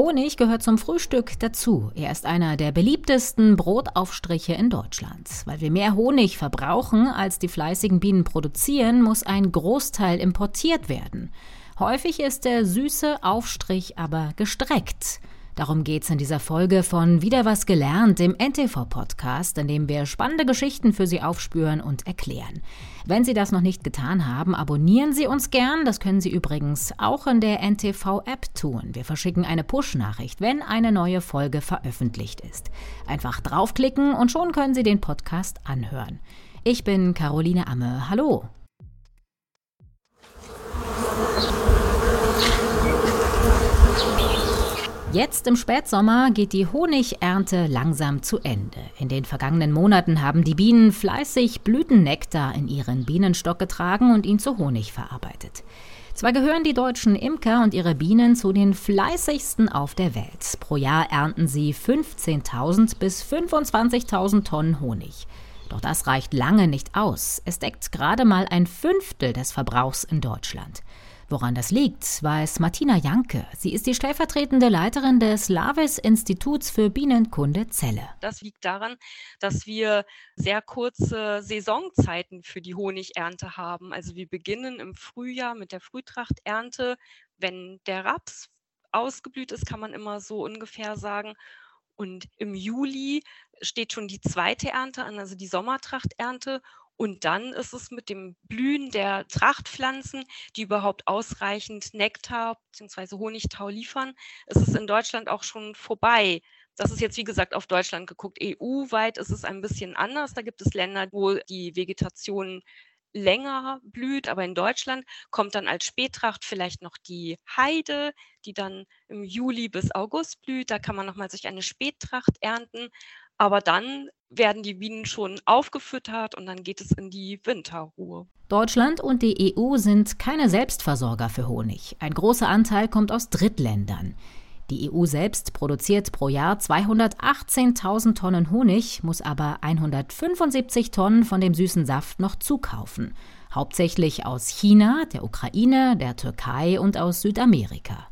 Honig gehört zum Frühstück dazu. Er ist einer der beliebtesten Brotaufstriche in Deutschland. Weil wir mehr Honig verbrauchen, als die fleißigen Bienen produzieren, muss ein Großteil importiert werden. Häufig ist der süße Aufstrich aber gestreckt. Darum geht's in dieser Folge von Wieder was gelernt, dem NTV-Podcast, in dem wir spannende Geschichten für Sie aufspüren und erklären. Wenn Sie das noch nicht getan haben, abonnieren Sie uns gern. Das können Sie übrigens auch in der NTV-App tun. Wir verschicken eine Push-Nachricht, wenn eine neue Folge veröffentlicht ist. Einfach draufklicken und schon können Sie den Podcast anhören. Ich bin Caroline Amme. Hallo. Jetzt im Spätsommer geht die Honigernte langsam zu Ende. In den vergangenen Monaten haben die Bienen fleißig Blütennektar in ihren Bienenstock getragen und ihn zu Honig verarbeitet. Zwar gehören die deutschen Imker und ihre Bienen zu den fleißigsten auf der Welt. Pro Jahr ernten sie 15.000 bis 25.000 Tonnen Honig. Doch das reicht lange nicht aus. Es deckt gerade mal ein Fünftel des Verbrauchs in Deutschland. Woran das liegt, weiß Martina Janke. Sie ist die stellvertretende Leiterin des Laves Instituts für Bienenkunde Celle. Das liegt daran, dass wir sehr kurze Saisonzeiten für die Honigernte haben. Also wir beginnen im Frühjahr mit der Frühtrachternte. Wenn der Raps ausgeblüht ist, kann man immer so ungefähr sagen. Und im Juli steht schon die zweite Ernte an, also die Sommertrachternte. Und dann ist es mit dem Blühen der Trachtpflanzen, die überhaupt ausreichend Nektar bzw. Honigtau liefern, ist es in Deutschland auch schon vorbei. Das ist jetzt, wie gesagt, auf Deutschland geguckt. EU-weit ist es ein bisschen anders. Da gibt es Länder, wo die Vegetation länger blüht, aber in Deutschland kommt dann als Spätracht vielleicht noch die Heide, die dann im Juli bis August blüht. Da kann man nochmal sich eine Spättracht ernten. Aber dann werden die Bienen schon aufgefüttert und dann geht es in die Winterruhe. Deutschland und die EU sind keine Selbstversorger für Honig. Ein großer Anteil kommt aus Drittländern. Die EU selbst produziert pro Jahr 218.000 Tonnen Honig, muss aber 175 Tonnen von dem süßen Saft noch zukaufen. Hauptsächlich aus China, der Ukraine, der Türkei und aus Südamerika.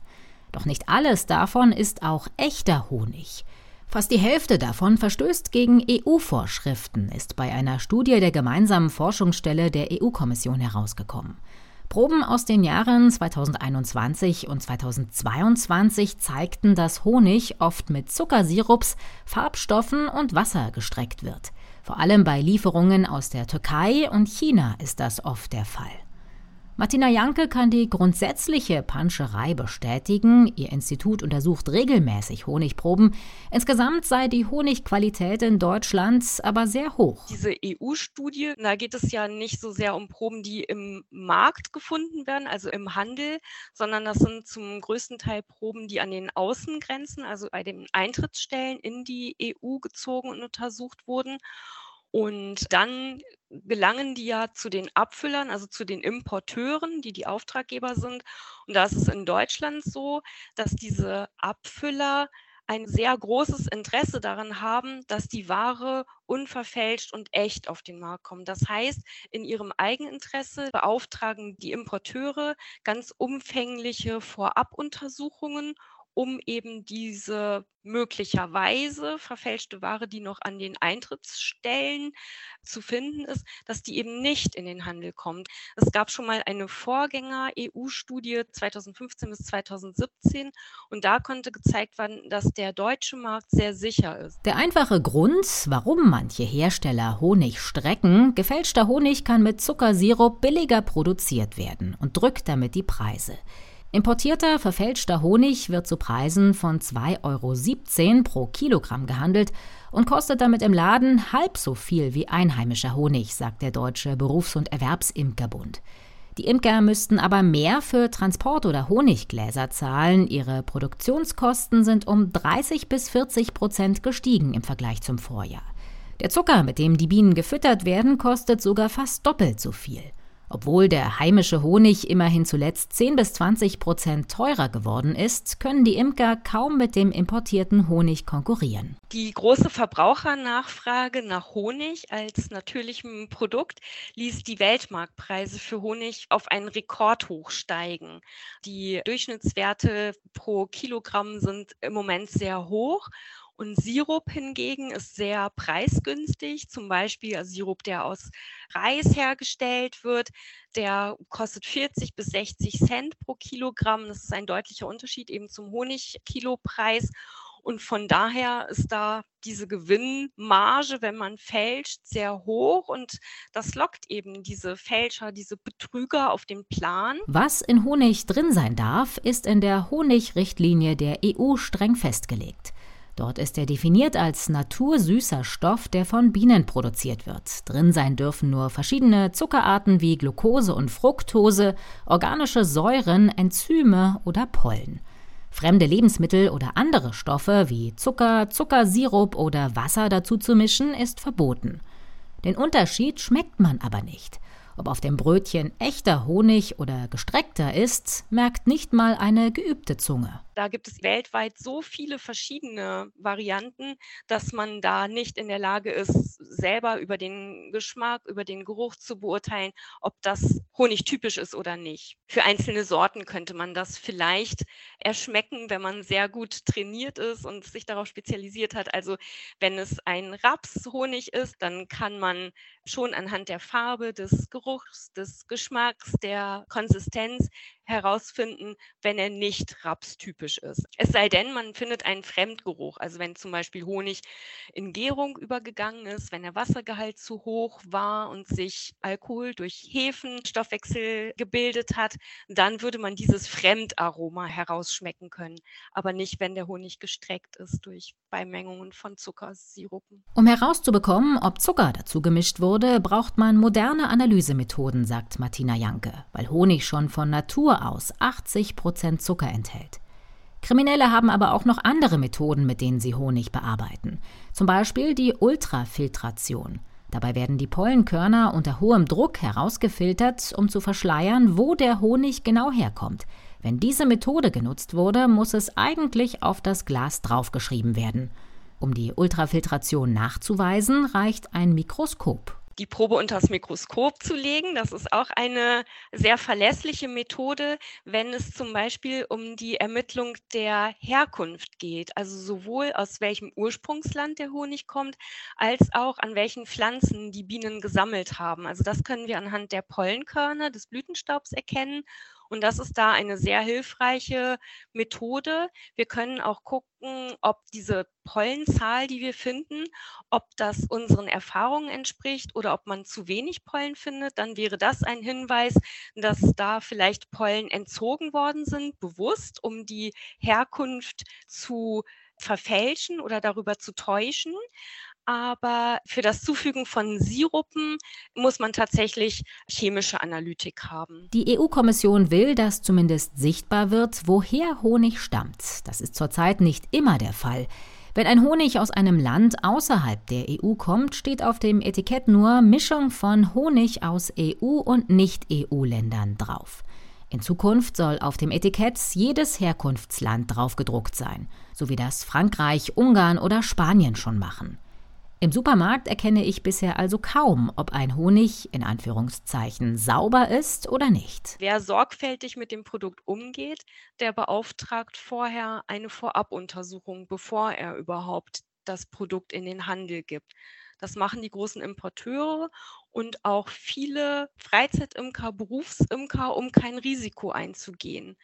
Doch nicht alles davon ist auch echter Honig. Fast die Hälfte davon verstößt gegen EU-Vorschriften, ist bei einer Studie der gemeinsamen Forschungsstelle der EU-Kommission herausgekommen. Proben aus den Jahren 2021 und 2022 zeigten, dass Honig oft mit Zuckersirups, Farbstoffen und Wasser gestreckt wird. Vor allem bei Lieferungen aus der Türkei und China ist das oft der Fall. Martina Janke kann die grundsätzliche Panscherei bestätigen. Ihr Institut untersucht regelmäßig Honigproben. Insgesamt sei die Honigqualität in Deutschland aber sehr hoch. Diese EU-Studie, da geht es ja nicht so sehr um Proben, die im Markt gefunden werden, also im Handel, sondern das sind zum größten Teil Proben, die an den Außengrenzen, also bei den Eintrittsstellen in die EU gezogen und untersucht wurden. Und dann gelangen die ja zu den Abfüllern, also zu den Importeuren, die die Auftraggeber sind. Und da ist es in Deutschland so, dass diese Abfüller ein sehr großes Interesse daran haben, dass die Ware unverfälscht und echt auf den Markt kommt. Das heißt, in ihrem Eigeninteresse beauftragen die Importeure ganz umfängliche Vorabuntersuchungen um eben diese möglicherweise verfälschte Ware, die noch an den Eintrittsstellen zu finden ist, dass die eben nicht in den Handel kommt. Es gab schon mal eine Vorgänger-EU-Studie 2015 bis 2017 und da konnte gezeigt werden, dass der deutsche Markt sehr sicher ist. Der einfache Grund, warum manche Hersteller Honig strecken, gefälschter Honig kann mit Zuckersirup billiger produziert werden und drückt damit die Preise. Importierter, verfälschter Honig wird zu Preisen von 2,17 Euro pro Kilogramm gehandelt und kostet damit im Laden halb so viel wie einheimischer Honig, sagt der Deutsche Berufs- und Erwerbsimkerbund. Die Imker müssten aber mehr für Transport- oder Honiggläser zahlen. Ihre Produktionskosten sind um 30 bis 40 Prozent gestiegen im Vergleich zum Vorjahr. Der Zucker, mit dem die Bienen gefüttert werden, kostet sogar fast doppelt so viel. Obwohl der heimische Honig immerhin zuletzt 10 bis 20 Prozent teurer geworden ist, können die Imker kaum mit dem importierten Honig konkurrieren. Die große Verbrauchernachfrage nach Honig als natürlichem Produkt ließ die Weltmarktpreise für Honig auf einen Rekordhoch steigen. Die Durchschnittswerte pro Kilogramm sind im Moment sehr hoch und Sirup hingegen ist sehr preisgünstig. Zum Beispiel also Sirup, der aus Reis hergestellt wird, der kostet 40 bis 60 Cent pro Kilogramm. Das ist ein deutlicher Unterschied eben zum Honigkilopreis. Und von daher ist da diese Gewinnmarge, wenn man fälscht, sehr hoch und das lockt eben diese Fälscher, diese Betrüger auf den Plan. Was in Honig drin sein darf, ist in der Honigrichtlinie der EU streng festgelegt. Dort ist er definiert als natursüßer Stoff, der von Bienen produziert wird. Drin sein dürfen nur verschiedene Zuckerarten wie Glucose und Fructose, organische Säuren, Enzyme oder Pollen. Fremde Lebensmittel oder andere Stoffe wie Zucker, Zuckersirup oder Wasser dazu zu mischen, ist verboten. Den Unterschied schmeckt man aber nicht. Ob auf dem Brötchen echter Honig oder gestreckter ist, merkt nicht mal eine geübte Zunge. Da gibt es weltweit so viele verschiedene Varianten, dass man da nicht in der Lage ist, selber über den Geschmack, über den Geruch zu beurteilen, ob das Honig typisch ist oder nicht. Für einzelne Sorten könnte man das vielleicht erschmecken, wenn man sehr gut trainiert ist und sich darauf spezialisiert hat. Also wenn es ein Rapshonig ist, dann kann man schon anhand der Farbe, des Geruchs, des Geschmacks, der Konsistenz herausfinden, wenn er nicht rapstypisch ist. Es sei denn, man findet einen Fremdgeruch, also wenn zum Beispiel Honig in Gärung übergegangen ist, wenn der Wassergehalt zu hoch war und sich Alkohol durch Hefenstoffwechsel gebildet hat, dann würde man dieses Fremdaroma herausschmecken können, aber nicht, wenn der Honig gestreckt ist durch Beimengungen von Zuckersirupen. Um herauszubekommen, ob Zucker dazu gemischt wurde, braucht man moderne Analysemethoden, sagt Martina Janke, weil Honig schon von Natur aus 80 Prozent Zucker enthält. Kriminelle haben aber auch noch andere Methoden, mit denen sie Honig bearbeiten. Zum Beispiel die Ultrafiltration. Dabei werden die Pollenkörner unter hohem Druck herausgefiltert, um zu verschleiern, wo der Honig genau herkommt. Wenn diese Methode genutzt wurde, muss es eigentlich auf das Glas draufgeschrieben werden. Um die Ultrafiltration nachzuweisen, reicht ein Mikroskop die Probe unter das Mikroskop zu legen. Das ist auch eine sehr verlässliche Methode, wenn es zum Beispiel um die Ermittlung der Herkunft geht. Also sowohl aus welchem Ursprungsland der Honig kommt, als auch an welchen Pflanzen die Bienen gesammelt haben. Also das können wir anhand der Pollenkörner des Blütenstaubs erkennen und das ist da eine sehr hilfreiche Methode. Wir können auch gucken, ob diese Pollenzahl, die wir finden, ob das unseren Erfahrungen entspricht oder ob man zu wenig Pollen findet. Dann wäre das ein Hinweis, dass da vielleicht Pollen entzogen worden sind, bewusst, um die Herkunft zu verfälschen oder darüber zu täuschen aber für das Zufügen von Sirupen muss man tatsächlich chemische Analytik haben. Die EU-Kommission will, dass zumindest sichtbar wird, woher Honig stammt. Das ist zurzeit nicht immer der Fall. Wenn ein Honig aus einem Land außerhalb der EU kommt, steht auf dem Etikett nur Mischung von Honig aus EU und Nicht-EU-Ländern drauf. In Zukunft soll auf dem Etikett jedes Herkunftsland draufgedruckt sein, so wie das Frankreich, Ungarn oder Spanien schon machen. Im Supermarkt erkenne ich bisher also kaum, ob ein Honig in Anführungszeichen sauber ist oder nicht. Wer sorgfältig mit dem Produkt umgeht, der beauftragt vorher eine Vorabuntersuchung, bevor er überhaupt das Produkt in den Handel gibt. Das machen die großen Importeure und auch viele Freizeitimker, Berufsimker, um kein Risiko einzugehen.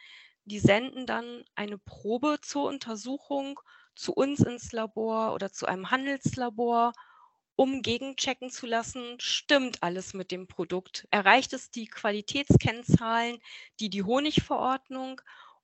Die senden dann eine Probe zur Untersuchung zu uns ins Labor oder zu einem Handelslabor, um gegenchecken zu lassen, stimmt alles mit dem Produkt? Erreicht es die Qualitätskennzahlen, die die Honigverordnung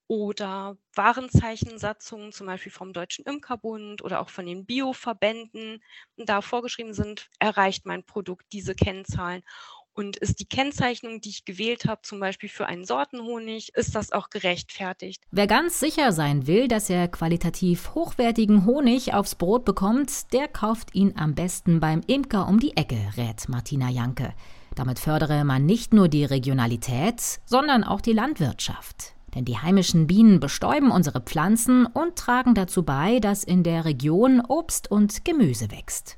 oder Warenzeichensatzungen, zum Beispiel vom Deutschen Imkerbund oder auch von den Bioverbänden, da vorgeschrieben sind, erreicht mein Produkt diese Kennzahlen. Und ist die Kennzeichnung, die ich gewählt habe, zum Beispiel für einen Sortenhonig, ist das auch gerechtfertigt? Wer ganz sicher sein will, dass er qualitativ hochwertigen Honig aufs Brot bekommt, der kauft ihn am besten beim Imker um die Ecke, rät Martina Janke. Damit fördere man nicht nur die Regionalität, sondern auch die Landwirtschaft. Denn die heimischen Bienen bestäuben unsere Pflanzen und tragen dazu bei, dass in der Region Obst und Gemüse wächst.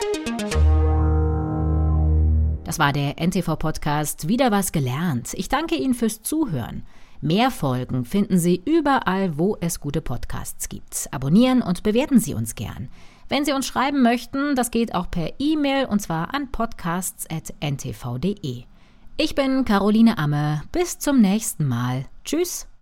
Das war der NTV-Podcast Wieder was gelernt. Ich danke Ihnen fürs Zuhören. Mehr Folgen finden Sie überall, wo es gute Podcasts gibt. Abonnieren und bewerten Sie uns gern. Wenn Sie uns schreiben möchten, das geht auch per E-Mail und zwar an podcasts.ntv.de. Ich bin Caroline Amme. Bis zum nächsten Mal. Tschüss.